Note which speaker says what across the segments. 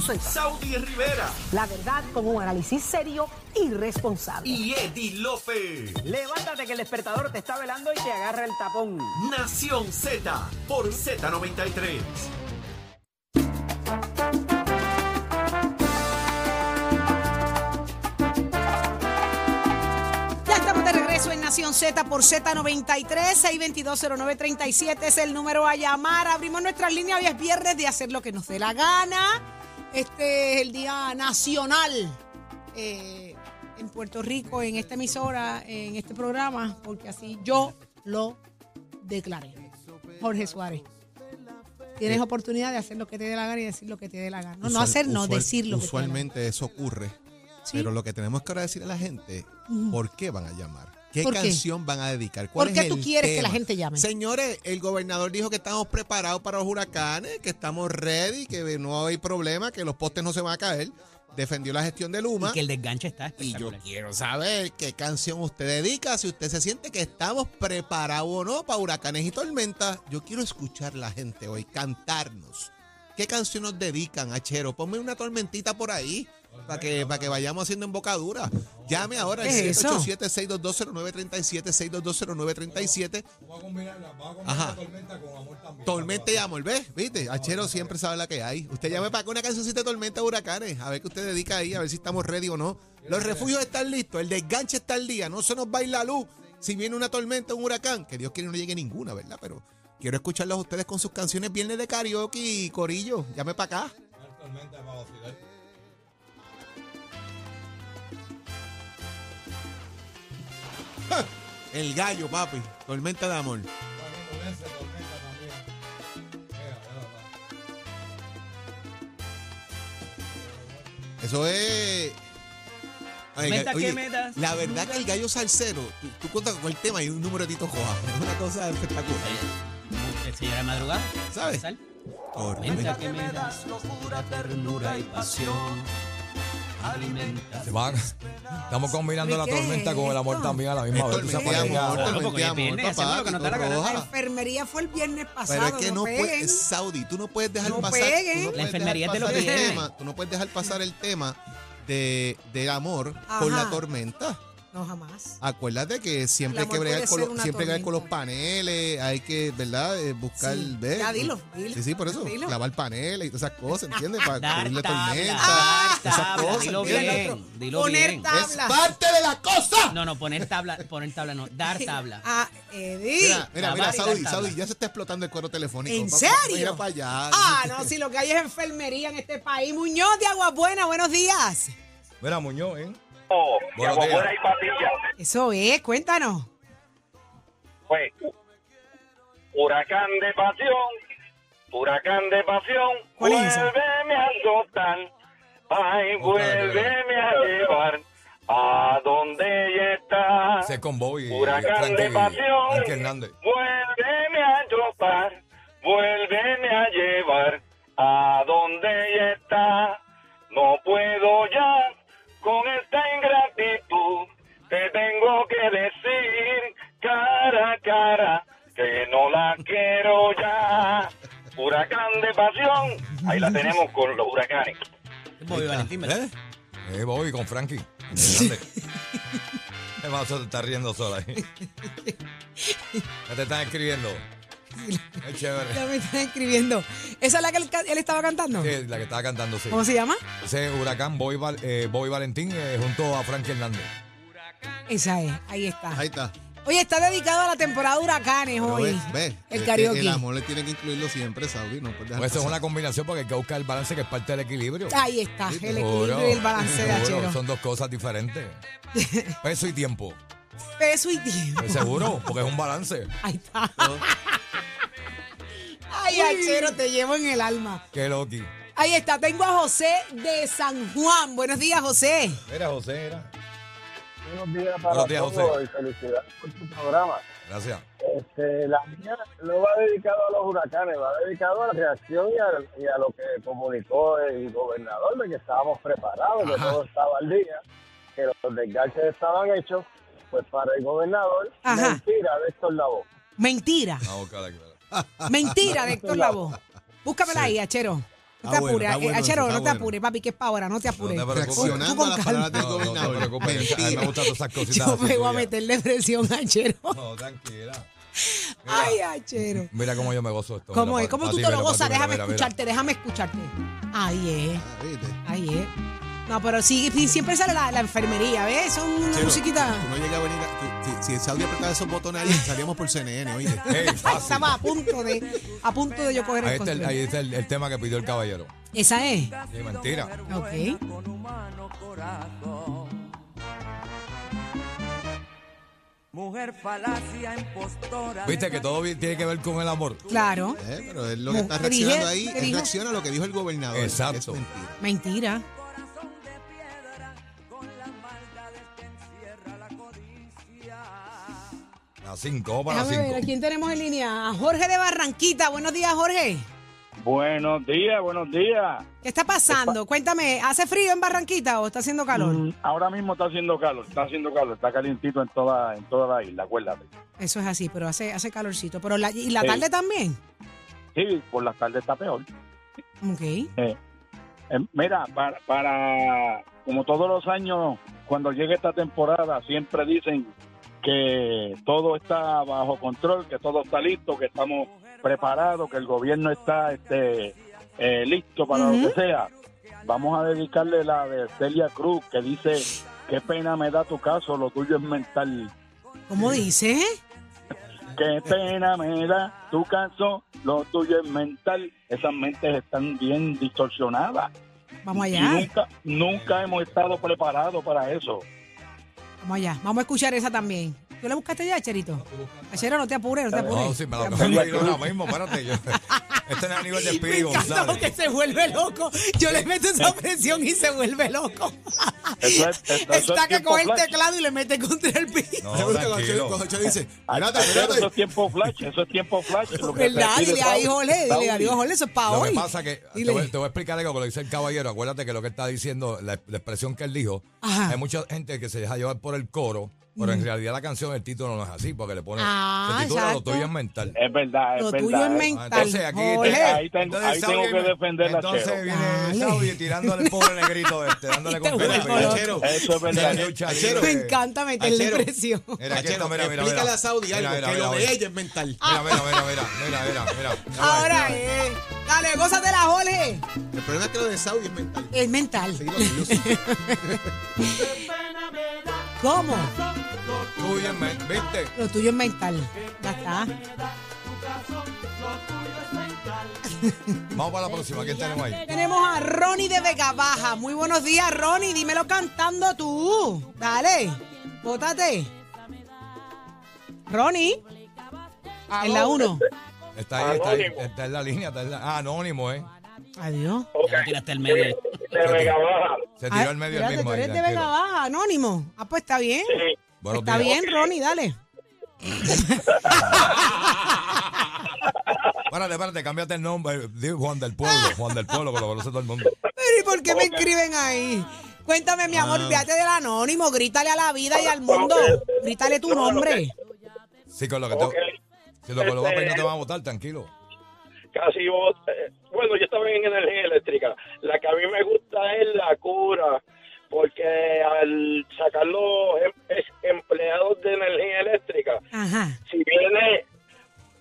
Speaker 1: Saudi Rivera
Speaker 2: La verdad con un análisis serio y responsable.
Speaker 1: y Eddie Lofe.
Speaker 3: Levántate que el despertador te está velando y te agarra el tapón.
Speaker 1: Nación Z por Z93.
Speaker 2: Ya estamos de regreso en Nación Z por Z93, 6220937 es el número a llamar. Abrimos nuestras líneas, hoy es viernes de hacer lo que nos dé la gana. Este es el Día Nacional eh, en Puerto Rico, en esta emisora, en este programa, porque así yo lo declaré. Jorge Suárez. Tienes oportunidad de hacer lo que te dé la gana y decir lo que te dé la gana. No, no hacer, no,
Speaker 4: usual-
Speaker 2: decir lo que te dé la gana.
Speaker 4: Usualmente eso ocurre.
Speaker 2: Sí.
Speaker 4: Pero lo que tenemos que ahora decir a la gente, ¿por qué van a llamar? ¿Qué
Speaker 2: ¿Por qué?
Speaker 4: canción van a dedicar? ¿Cuál
Speaker 2: ¿Por qué
Speaker 4: es
Speaker 2: tú
Speaker 4: el
Speaker 2: quieres que la gente llame?
Speaker 4: Señores, el gobernador dijo que estamos preparados para los huracanes, que estamos ready, que no hay problema, que los postes no se van a caer. Defendió la gestión de Luma.
Speaker 3: Y que el desganche está
Speaker 4: Y yo quiero saber qué canción usted dedica, si usted se siente que estamos preparados o no para huracanes y tormentas. Yo quiero escuchar a la gente hoy, cantarnos. ¿Qué canción nos dedican, Achero? Ponme una tormentita por ahí para que, para que vayamos haciendo embocadura. Llame ahora al
Speaker 2: ¿Qué es eso?
Speaker 4: 787-6220937, 6220937.
Speaker 5: Vamos a combinarla, vamos a combinar
Speaker 4: Ajá.
Speaker 5: tormenta con amor también.
Speaker 4: Tormenta y amor, ¿ves? ¿Viste? Achero siempre sabe la que hay. Usted llame para acá una cancioncita de tormenta huracanes. A ver qué usted dedica ahí, a ver si estamos ready o no. Los refugios están listos, el desganche está al día, no se nos va a ir la luz. Si viene una tormenta, un huracán, que Dios quiere no llegue ninguna, ¿verdad? Pero quiero escucharlos a ustedes con sus canciones viernes de karaoke y corillo. Llame para acá.
Speaker 5: Una tormenta para vacilar.
Speaker 4: El gallo, papi. Tormenta de amor. Eso es. Ay,
Speaker 3: Meta
Speaker 4: oye,
Speaker 3: que metas.
Speaker 4: la verdad que el gallo salsero, tú, tú cuentas con el tema y un número de Tito Joa. Es una cosa espectacular.
Speaker 3: El señor de madrugada.
Speaker 4: ¿Sabes? Tormenta.
Speaker 3: Menta que me das locura, ternura y pasión. Alimenta.
Speaker 5: Se van. Estamos combinando la
Speaker 2: ¿Qué es
Speaker 5: tormenta con el amor también a la misma vez.
Speaker 3: La
Speaker 2: enfermería fue el viernes pasado.
Speaker 4: Pero es que no, puedes, Saudi, tú no puedes dejar
Speaker 2: No
Speaker 4: pasar,
Speaker 2: peguen.
Speaker 4: tú no
Speaker 2: La
Speaker 3: enfermería te lo
Speaker 4: tú no puedes dejar pasar el tema de, del amor
Speaker 2: Ajá.
Speaker 4: con la tormenta.
Speaker 2: No, jamás.
Speaker 4: Acuérdate que siempre hay que bregar con, siempre bregar con los paneles, hay que, ¿verdad? Eh, buscar,
Speaker 2: Sí.
Speaker 4: ¿ves?
Speaker 2: Ya, dilo, dilo.
Speaker 4: Sí, sí, por eso,
Speaker 2: Dilo.
Speaker 4: clavar paneles y todas esas cosas, ¿entiendes? Para
Speaker 3: Dar
Speaker 4: cubrir la
Speaker 3: tabla.
Speaker 4: tormenta.
Speaker 3: Dar
Speaker 4: esas
Speaker 3: tabla.
Speaker 4: cosas,
Speaker 3: Dilo bien. Dilo
Speaker 2: Poner
Speaker 3: bien.
Speaker 2: tabla.
Speaker 4: Es parte de la cosa.
Speaker 3: No, no, poner tabla, poner tabla no, dar tabla.
Speaker 2: Ah, Eddie.
Speaker 4: Mira, mira, mira,
Speaker 3: Lavar
Speaker 4: Saudi, ya se está explotando el cuero telefónico.
Speaker 2: ¿En serio?
Speaker 4: Mira para allá.
Speaker 2: Ah, no, si lo que hay es enfermería en este país. Muñoz de Agua Buena, buenos días.
Speaker 5: Mira, Muñoz, ¿eh?
Speaker 6: Y
Speaker 5: Buenos días.
Speaker 6: patilla.
Speaker 2: Eso es, cuéntanos.
Speaker 6: Fue huracán de pasión, huracán de pasión.
Speaker 2: ¿Cuál es esa?
Speaker 6: Vuélveme a azotar, ay,
Speaker 5: Otra
Speaker 6: vuélveme a llevar a donde ella está.
Speaker 5: Ese con Bobby.
Speaker 6: Huracán de pasión.
Speaker 5: Frankie Hernández.
Speaker 6: Vuélveme a tropar, vuélveme a llevar a cara que no la quiero ya. Huracán de pasión. Ahí la tenemos con los huracanes.
Speaker 3: Bobby Valentín, ¿verdad?
Speaker 5: ¿Eh? Eh, Bobby con Frankie. Hernández. ¿Qué pasa? Te estás riendo sola ahí. ¿Qué te están escribiendo? Es chévere.
Speaker 2: Ya me están escribiendo. ¿Esa es la que él, estaba cantando?
Speaker 5: Sí, la que estaba cantando, sí.
Speaker 2: ¿Cómo se llama?
Speaker 5: Ese huracán Bobby, Val- eh, Valentín eh, junto a Frankie Hernández.
Speaker 2: Esa es, ahí está.
Speaker 4: Ahí está.
Speaker 2: Oye, está dedicado a la temporada de huracanes
Speaker 4: Pero
Speaker 2: hoy.
Speaker 4: ves, ves,
Speaker 2: el
Speaker 4: es que
Speaker 2: karaoke.
Speaker 4: El amor le tiene que incluirlo siempre, Saudi. No puedes dejar
Speaker 5: Pues eso es una combinación porque hay que buscar el balance que es parte del equilibrio.
Speaker 2: Ahí está, el equilibrio y el balance de Achero.
Speaker 5: Son dos cosas diferentes. Peso y tiempo.
Speaker 2: Peso y tiempo.
Speaker 5: Pues seguro, porque es un balance.
Speaker 2: Ahí está. Ay, Achero, te llevo en el alma.
Speaker 5: Qué loqui.
Speaker 2: Ahí está, tengo a José de San Juan. Buenos días, José.
Speaker 5: Mira, José, era.
Speaker 7: Buenos días para
Speaker 5: Buenos días, José.
Speaker 7: y felicidades por tu programa.
Speaker 5: Gracias.
Speaker 7: Este, la mía no va dedicado a los huracanes, va dedicado a la reacción y a, y a lo que comunicó el gobernador de que estábamos preparados, que todo estaba al día, que los desganches estaban hechos, pues para el gobernador,
Speaker 2: Ajá.
Speaker 7: mentira de Héctor Lavoe.
Speaker 2: Mentira. Mentira de Héctor Lavoe. Búscamela ahí, Achero. No te
Speaker 4: Está bueno,
Speaker 2: apures, eh,
Speaker 4: bueno
Speaker 2: Achero, no te
Speaker 4: bueno.
Speaker 2: apures, papi, que es para ahora, no te apures.
Speaker 5: No te preocupes.
Speaker 4: Reaccionando
Speaker 2: Tú
Speaker 4: a
Speaker 2: con
Speaker 4: las
Speaker 2: calma.
Speaker 4: palabras del
Speaker 5: No, no te
Speaker 4: gobernador.
Speaker 5: preocupes. A mí me
Speaker 4: Mentira.
Speaker 5: gustan todas esas cositas.
Speaker 2: Yo me voy a meterle presión a Achero.
Speaker 5: No, tranquila.
Speaker 2: Ay, Achero.
Speaker 5: Mira cómo yo me gozo esto.
Speaker 2: ¿Cómo
Speaker 5: mira,
Speaker 2: es?
Speaker 5: pa-
Speaker 2: ¿Cómo
Speaker 5: pa
Speaker 2: tú te lo gozas? Déjame
Speaker 5: mira, mira.
Speaker 2: escucharte, déjame escucharte. Ahí es,
Speaker 4: Ah,
Speaker 2: ahí es. No, pero sí, siempre sale la, la enfermería, ¿ves? Son una musiquita.
Speaker 4: Tú no llegas a venir. Si, si el Saudi apretaba esos botones ahí, salíamos por CNN,
Speaker 5: fácil.
Speaker 2: Estaba a punto de, a punto de yo coger
Speaker 5: Ahí
Speaker 2: el
Speaker 5: está, el, ahí está el, el tema que pidió el caballero.
Speaker 2: Esa es.
Speaker 5: Sí, mentira.
Speaker 2: Ok.
Speaker 8: Mujer falacia impostora.
Speaker 5: Viste que todo tiene que ver con el amor.
Speaker 2: Claro.
Speaker 4: Eh, Pero él lo que está reaccionando ahí,
Speaker 2: ¿Qué
Speaker 4: él reacciona a lo que dijo el gobernador.
Speaker 5: Exacto.
Speaker 4: Es mentira.
Speaker 2: Mentira.
Speaker 5: Cinco, vamos para
Speaker 2: ver, ¿a quién tenemos en línea? A Jorge de Barranquita. Buenos días, Jorge.
Speaker 9: Buenos días, buenos días.
Speaker 2: ¿Qué está pasando? Cuéntame, ¿hace frío en Barranquita o está haciendo calor?
Speaker 9: Mm, Ahora mismo está haciendo calor, está haciendo calor, está calientito en toda, en toda la isla, acuérdate.
Speaker 2: Eso es así, pero hace, hace calorcito. Pero la, ¿Y la
Speaker 9: Sí.
Speaker 2: tarde también?
Speaker 9: Sí, por las tardes está peor.
Speaker 2: Ok.
Speaker 9: Eh, mira, para, para, como todos los años, cuando llega esta temporada, siempre dicen que todo está bajo control, que todo está listo, que estamos preparados, que el gobierno está este, eh, listo para lo que sea. Vamos a dedicarle la de Celia Cruz, que dice, qué pena me da tu caso, lo tuyo es mental.
Speaker 2: ¿Cómo dice?
Speaker 9: Qué pena me da tu caso, lo tuyo es mental. Esas mentes están bien distorsionadas.
Speaker 2: Vamos
Speaker 9: Y
Speaker 2: allá.
Speaker 9: nunca, nunca hemos estado preparados para eso.
Speaker 2: Vamos allá. Vamos a escuchar esa también. ¿Tú le buscaste ya, Cherito? Achero, no te apures, no te apures.
Speaker 5: No, sí, me lo acabo de ir ahora mismo, espérate. Yo, este no es a nivel de
Speaker 2: porque
Speaker 5: González.
Speaker 2: se vuelve loco. Yo le meto esa presión y se vuelve loco.
Speaker 9: Eso es, eso- es
Speaker 2: Está que coge el teclado y le mete contra el piso.
Speaker 5: No,
Speaker 4: cuando
Speaker 5: tranquilo.
Speaker 4: Chero- cuando Chero dice,
Speaker 9: Ay,
Speaker 4: espérate,
Speaker 9: ay, Eso es
Speaker 4: espérate.
Speaker 9: tiempo flash, eso es tiempo flash. lo que
Speaker 2: ¿Verdad? Dile ahí. Jorge. Dile adiós, Jorge. Eso es para
Speaker 5: Lo
Speaker 2: hoy.
Speaker 5: que pasa que te voy, te voy a explicar algo que lo dice el caballero. Acuérdate que lo que está diciendo, la, la expresión que él dijo,
Speaker 2: Ajá.
Speaker 5: hay mucha gente que se deja llevar por el coro, pero en realidad la canción, el título no es así, porque le pone,
Speaker 2: Ah,
Speaker 5: se titula Lo
Speaker 2: exacto.
Speaker 5: tuyo es mental.
Speaker 9: Es verdad, es
Speaker 2: Lo
Speaker 9: verdad.
Speaker 2: tuyo es
Speaker 9: eh.
Speaker 2: mental.
Speaker 5: Entonces aquí
Speaker 2: Jorge.
Speaker 9: Ahí tengo-
Speaker 5: entonces
Speaker 9: ahí tengo que defender a
Speaker 5: Entonces viene. Saudi tirándole el pobre negrito este, dándole con.
Speaker 4: Achero,
Speaker 9: Eso es verdad.
Speaker 5: La
Speaker 4: Achero.
Speaker 2: Me encanta meterle
Speaker 4: Achero.
Speaker 2: presión.
Speaker 5: Mira, aquí
Speaker 4: Achero,
Speaker 5: está, mira, mira,
Speaker 4: explícale a Saudi algo,
Speaker 5: mira,
Speaker 4: que
Speaker 5: mira,
Speaker 4: lo de ella es mental.
Speaker 5: Mira, mira, mira, mira, mira, mira, mira.
Speaker 2: Ahora es. Dale, gózate la Jorge.
Speaker 4: El problema es que lo de Saudi es mental.
Speaker 2: Es mental.
Speaker 4: Lo.
Speaker 2: ¿Cómo?
Speaker 5: Tuyo es men- ¿viste?
Speaker 2: Lo tuyo es mental. Ya está.
Speaker 5: Vamos para la próxima, ¿quién tenemos ahí?
Speaker 2: Tenemos a Ronnie de Vega Baja. Muy buenos días, Ronnie. Dímelo cantando tú. Dale. Bótate. Ronnie. En la 1.
Speaker 5: Está ahí, está ahí, está en la línea, está en la... Ah, anónimo, ¿eh?
Speaker 2: Adiós.
Speaker 3: tiraste el medio.
Speaker 9: De Vega Baja.
Speaker 5: Se tiró al medio el mismo
Speaker 2: tú
Speaker 5: ahí,
Speaker 2: eres de Vega. Baja, anónimo. Ah, pues está bien.
Speaker 9: Sí.
Speaker 5: Buenos
Speaker 2: está
Speaker 5: días.
Speaker 2: bien, Ronnie, dale.
Speaker 5: Espérate, espérate, cámbiate el nombre. Juan del Pueblo, Juan del Pueblo, que lo conoce todo el mundo.
Speaker 2: Pero ¿y por qué me escriben ahí? Cuéntame, mi amor, fíjate del anónimo, grítale a la vida y al mundo. Grítale tu nombre.
Speaker 5: Sí, con lo que te... Si lo colocas
Speaker 9: Este-
Speaker 5: no te van a votar, tranquilo.
Speaker 9: Casi vos, eh, bueno, yo estaba en energía eléctrica. La que a mí me gusta es la cura, porque al sacar los
Speaker 2: Ajá.
Speaker 9: si viene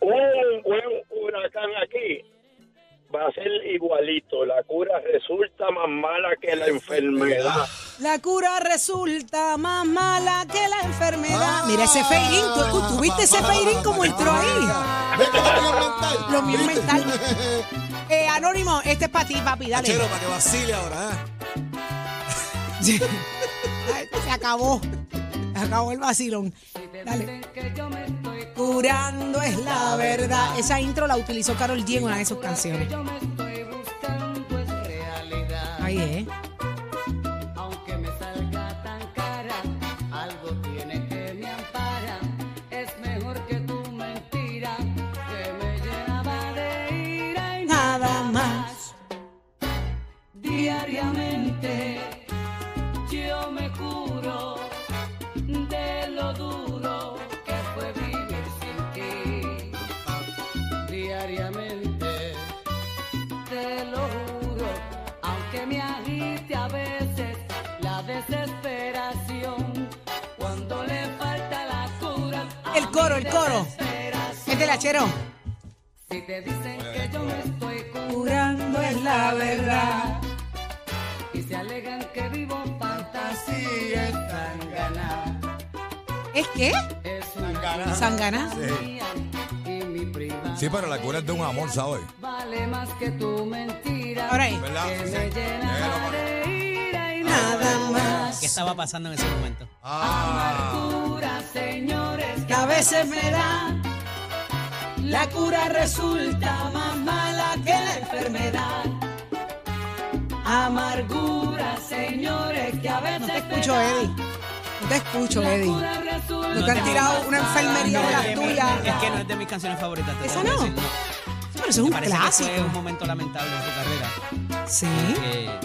Speaker 9: un buen huracán aquí, va a ser igualito. La cura resulta más mala que la enfermedad.
Speaker 2: La cura resulta más mala que la enfermedad. Mira ese feirín, ¿tú, tú viste ese feirín como entró ahí?
Speaker 4: ¿Ves que lo mío mental?
Speaker 2: Lo mío es
Speaker 4: ¿Viste?
Speaker 2: mental. Eh, Anónimo, este es para ti, papi, dale.
Speaker 4: Achero, para que vacile ahora. ¿ah?
Speaker 2: Ay, Se acabó. Acabó el vacilón. Dale. Curando es la verdad. Esa intro la utilizó Carol G en una de sus canciones. Coro, el coro. Este Achero.
Speaker 8: Si te dicen que yo me estoy
Speaker 2: Curando es la verdad.
Speaker 8: y se alegan que vivo fantasía están ganas.
Speaker 2: ¿Es qué?
Speaker 8: Es una
Speaker 2: Sangana.
Speaker 8: mi prima
Speaker 5: Sí, pero la cura es de un amor, ¿sabes?
Speaker 8: vale más que tu mentira.
Speaker 2: Ahora ahí.
Speaker 5: ¿Verdad?
Speaker 8: que
Speaker 5: Sí,
Speaker 8: me
Speaker 5: sí.
Speaker 8: llena de ira y
Speaker 2: Nada más.
Speaker 3: ¿Qué estaba pasando en ese momento?
Speaker 5: Ah,
Speaker 8: Amargura, señores,
Speaker 2: Que a veces me da. La cura resulta más mala que la enfermedad.
Speaker 8: amargura, señores, que a veces
Speaker 2: No te escucho, Eddie. No te escucho, Eddie.
Speaker 8: cura resulta
Speaker 2: No te han tirado una enfermería de las
Speaker 3: Es
Speaker 2: tuyas.
Speaker 3: que no es de mis canciones favoritas.
Speaker 2: ¿Esa no? Pero eso es
Speaker 3: Me
Speaker 2: un
Speaker 3: parece que
Speaker 2: clásico.
Speaker 3: fue un momento lamentable en su carrera.
Speaker 2: Sí.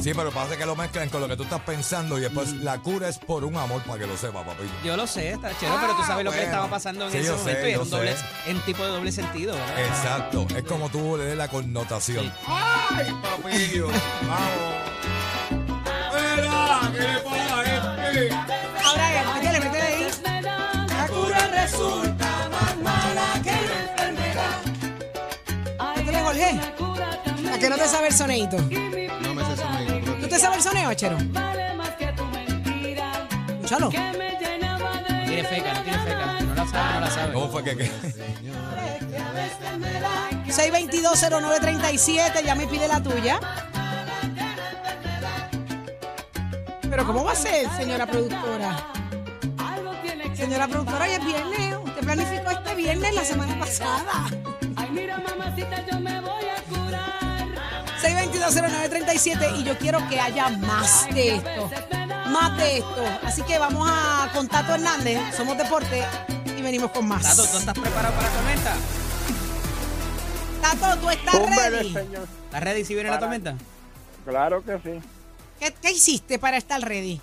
Speaker 5: Sí, pero pasa que lo mezclan con lo que tú estás pensando y después la cura es por un amor para que lo sepa, papito.
Speaker 3: yo lo sé, está chévere, pero tú sabes lo que le
Speaker 5: bueno.
Speaker 3: estaba pasando en
Speaker 5: Sí,
Speaker 3: ese
Speaker 5: yo
Speaker 3: momento
Speaker 5: sé,
Speaker 3: y
Speaker 5: yo
Speaker 3: es un doble, en tipo de doble sentido, ¿verdad?
Speaker 5: Exacto, es como tú le des la connotación.
Speaker 3: Sí.
Speaker 5: ¡Ay, papillo! ¡Vamos! ¡Mira! ¿Qué le pasa a este?
Speaker 2: Ahora, métele, métele ahí.
Speaker 8: me da
Speaker 2: La cura resulta no te sabe el soneito?
Speaker 4: No me sé sonero.
Speaker 2: ¿Tú te sabes el soneo, Achero?
Speaker 8: vale más que tu mentira
Speaker 2: Escúchalo.
Speaker 8: que me llenaba de
Speaker 3: No tiene feca, no tiene feca. No la sabe, no la sabe.
Speaker 5: ¿Cómo fue que qué?
Speaker 2: 6220937, ya me pide la tuya. Pero ¿cómo va a ser, señora productora? Señora productora, hoy es viernes. Usted planificó este viernes la semana pasada.
Speaker 8: Ay, mira, mamacita, yo me.
Speaker 2: 6220937 y yo quiero que haya más de esto. Más de esto. Así que vamos a con Tato Hernández, somos deporte y venimos con más.
Speaker 3: Tato, ¿tú estás preparado para la tormenta?
Speaker 2: Tato, ¿tú estás ready?
Speaker 10: señor.
Speaker 3: ¿Estás ready si viene la tormenta?
Speaker 10: Claro que sí.
Speaker 2: ¿Qué, qué hiciste para estar ready?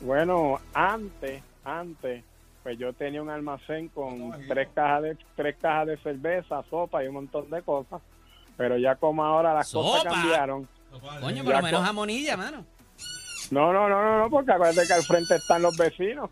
Speaker 10: Bueno, antes, antes, pues yo tenía un almacén con tres cajas de tres cajas de cerveza, sopa y un montón de cosas. Pero ya como ahora las cosas cambiaron.
Speaker 3: Coño, lo menos jamonilla, mano.
Speaker 10: No, no, no, no, no, porque acuérdate que al frente están los vecinos.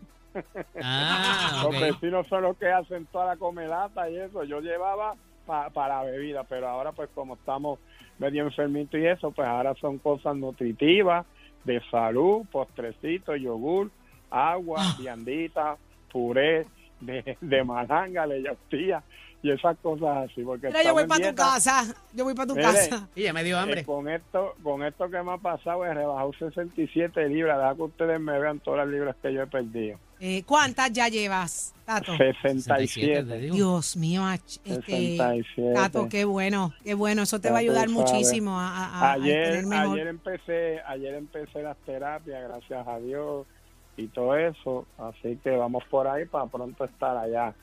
Speaker 3: Ah,
Speaker 10: Los vecinos son los que hacen toda la comelata y eso. Yo llevaba pa- para la bebida, pero ahora pues como estamos medio enfermitos y eso, pues ahora son cosas nutritivas, de salud, postrecitos, yogur, agua, viandita, puré de, de malanga, leyostía y esas cosas así. Porque
Speaker 2: Mira, yo voy para tu casa. Yo voy para tu
Speaker 10: Mire,
Speaker 2: casa.
Speaker 3: Y ya me dio
Speaker 10: Eh,
Speaker 3: hambre.
Speaker 10: con esto con esto que me ha pasado, he rebajado 67 libras. Deja que ustedes me vean todas las libras que yo he perdido.
Speaker 2: Eh, ¿Cuántas ya llevas, Tato?
Speaker 10: 67.
Speaker 3: te digo.
Speaker 2: Dios mío, ach- este,
Speaker 10: 67.
Speaker 2: Tato, qué bueno, qué bueno. Eso te va a ayudar muchísimo a, a- a- a
Speaker 10: ayer
Speaker 2: tener mejor.
Speaker 10: ayer empecé ayer empecé las terapias gracias a Dios y todo eso así que vamos por ahí para pronto estar allá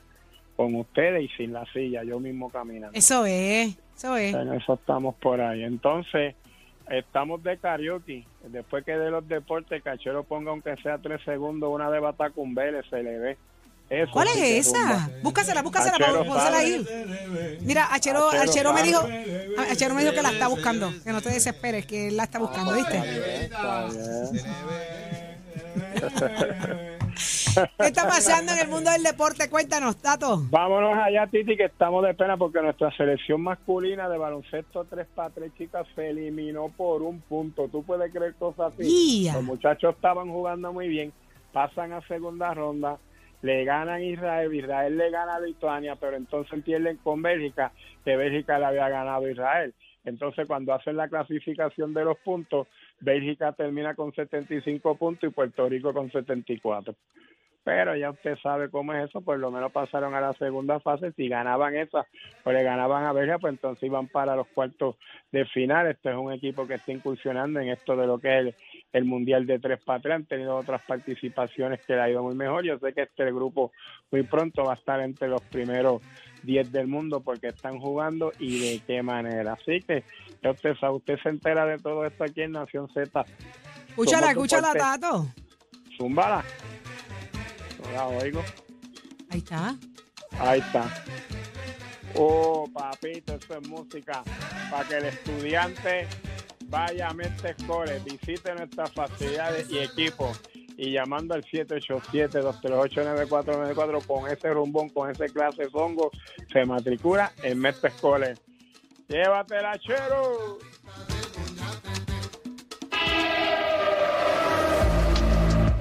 Speaker 10: con ustedes y sin la silla yo mismo caminando
Speaker 2: Eso es, eso es.
Speaker 10: en eso estamos por ahí entonces estamos de karaoke después que de los deportes Cachero ponga aunque sea tres segundos una de Batacumbele se le ve Eso
Speaker 2: ¿Cuál
Speaker 10: sí
Speaker 2: es esa?
Speaker 10: rumba.
Speaker 2: Búscasela, búscasela,
Speaker 10: Achero
Speaker 2: pónsela ahí. Mira, Achero,
Speaker 10: Achero
Speaker 2: Achero me dijo,
Speaker 10: sabe.
Speaker 2: Achero me dijo que la está buscando, que no te desesperes, que él la está buscando, ¿viste?
Speaker 10: Está bien.
Speaker 2: ¿Qué está pasando en el mundo del deporte? Cuéntanos, Tato.
Speaker 10: Vámonos allá, Titi, que estamos de pena porque nuestra selección masculina de baloncesto 3 para 3 chicas se eliminó por un punto. ¿Tú puedes creer cosas así? Los muchachos estaban jugando muy bien, pasan a segunda ronda, le ganan a Israel, Israel le gana a Lituania, pero entonces pierden con Bélgica, que Bélgica le había ganado a Israel. Entonces, cuando hacen la clasificación de los puntos, Bélgica termina con 75 puntos y Puerto Rico con 74 pero ya usted sabe cómo es eso, por lo menos pasaron a la segunda fase, si ganaban esa o le ganaban a Bélgica, pues entonces iban para los cuartos de final, este es un equipo que está incursionando en esto de lo que es el, Mundial de tres para han tenido otras participaciones que le ha ido muy mejor, yo sé que este grupo muy pronto va a estar entre los primeros 10 del mundo porque están jugando y de qué manera, así que usted usted se entera de todo esto aquí en Nación Z,
Speaker 2: Escúchala, escúchala. Tato.
Speaker 10: zúmbala, no la oigo.
Speaker 2: Ahí está.
Speaker 10: Ahí está. Oh, papito, eso es música para que el estudiante vaya a Mente Core, visite nuestras facilidades y equipos y llamando al 787-238-9494 con ese rumbón, con ese clase zongo, se matricula en Mente Core. ¡Llévatela, chero!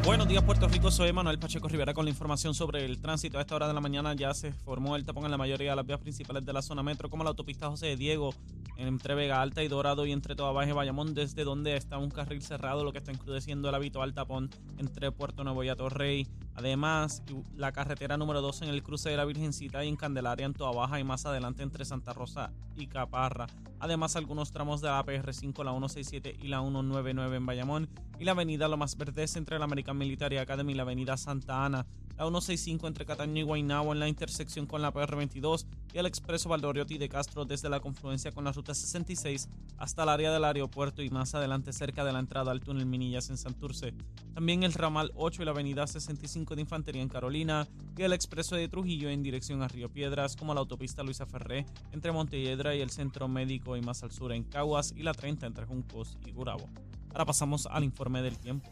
Speaker 11: Buenos días, Puerto Rico. Soy Manuel Pacheco Rivera con la información sobre el tránsito. A esta hora de la mañana ya se formó el tapón en la mayoría de las vías principales de la zona metro, como la autopista José de Diego, entre Vega Alta y Dorado y entre Toa Baja y Bayamón, desde donde está un carril cerrado, lo que está encrudeciendo el habitual tapón entre Puerto Nuevo y Atorrey. Además, la carretera número 2 en el cruce de la Virgencita y en Candelaria en Toa Baja y más adelante entre Santa Rosa y Caparra. Además, algunos tramos de la PR5, la 167 y la 199 en Bayamón y la avenida Lomas Verdes entre la American Military Academy y la avenida Santa Ana. La 165 entre Cataño y Guaynabo en la intersección con la PR22 y el expreso Valdoriotti de Castro desde la confluencia con la ruta 66 hasta el área del aeropuerto y más adelante cerca de la entrada al túnel Minillas en Santurce. También el ramal 8 y la avenida 65 de Infantería en Carolina y el expreso de Trujillo en dirección a Río Piedras como la autopista Luisa Ferré entre Montelledra y el centro médico y más al sur en Caguas y la 30 entre Juncos y Gurabo. Ahora pasamos al informe del tiempo.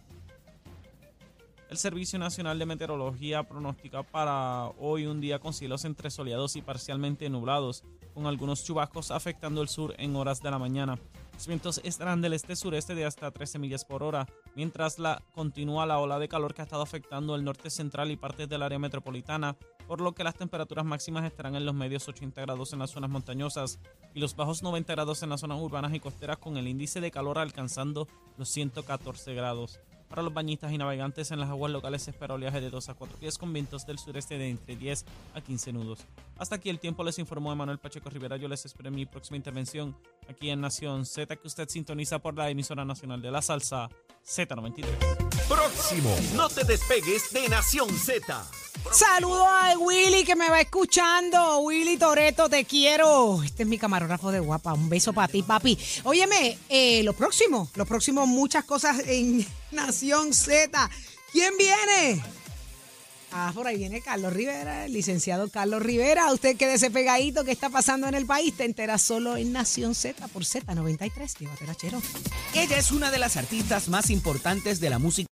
Speaker 11: El Servicio Nacional de Meteorología pronostica para hoy un día con cielos entre soleados y parcialmente nublados, con algunos chubascos afectando el sur en horas de la mañana. Los vientos estarán del este-sureste de hasta 13 millas por hora, mientras la, continúa la ola de calor que ha estado afectando el norte central y partes del área metropolitana, por lo que las temperaturas máximas estarán en los medios 80 grados en las zonas montañosas y los bajos 90 grados en las zonas urbanas y costeras, con el índice de calor alcanzando los 114 grados. Para los bañistas y navegantes en las aguas locales se espera oleaje de 2 a 4 pies con vientos del sureste de entre 10 a 15 nudos. Hasta aquí el tiempo les informó Emanuel Pacheco Rivera. Yo les espero en mi próxima intervención aquí en Nación Z que usted sintoniza por la emisora nacional de la salsa Z93.
Speaker 1: Próximo. No te despegues de Nación Z.
Speaker 2: Saludo a Willy que me va escuchando. Willy Toreto, te quiero. Este es mi camarógrafo de guapa. Un beso para ti, papi. Óyeme, eh, lo próximo, lo próximo, muchas cosas en Nación Z. ¿Quién viene? Ah, por ahí viene Carlos Rivera, el licenciado Carlos Rivera. Usted quédese pegadito. ¿Qué está pasando en el país? Te enteras solo en Nación Z por Z93. Llévatela, chero.
Speaker 12: Ella es una de las artistas más importantes de la música.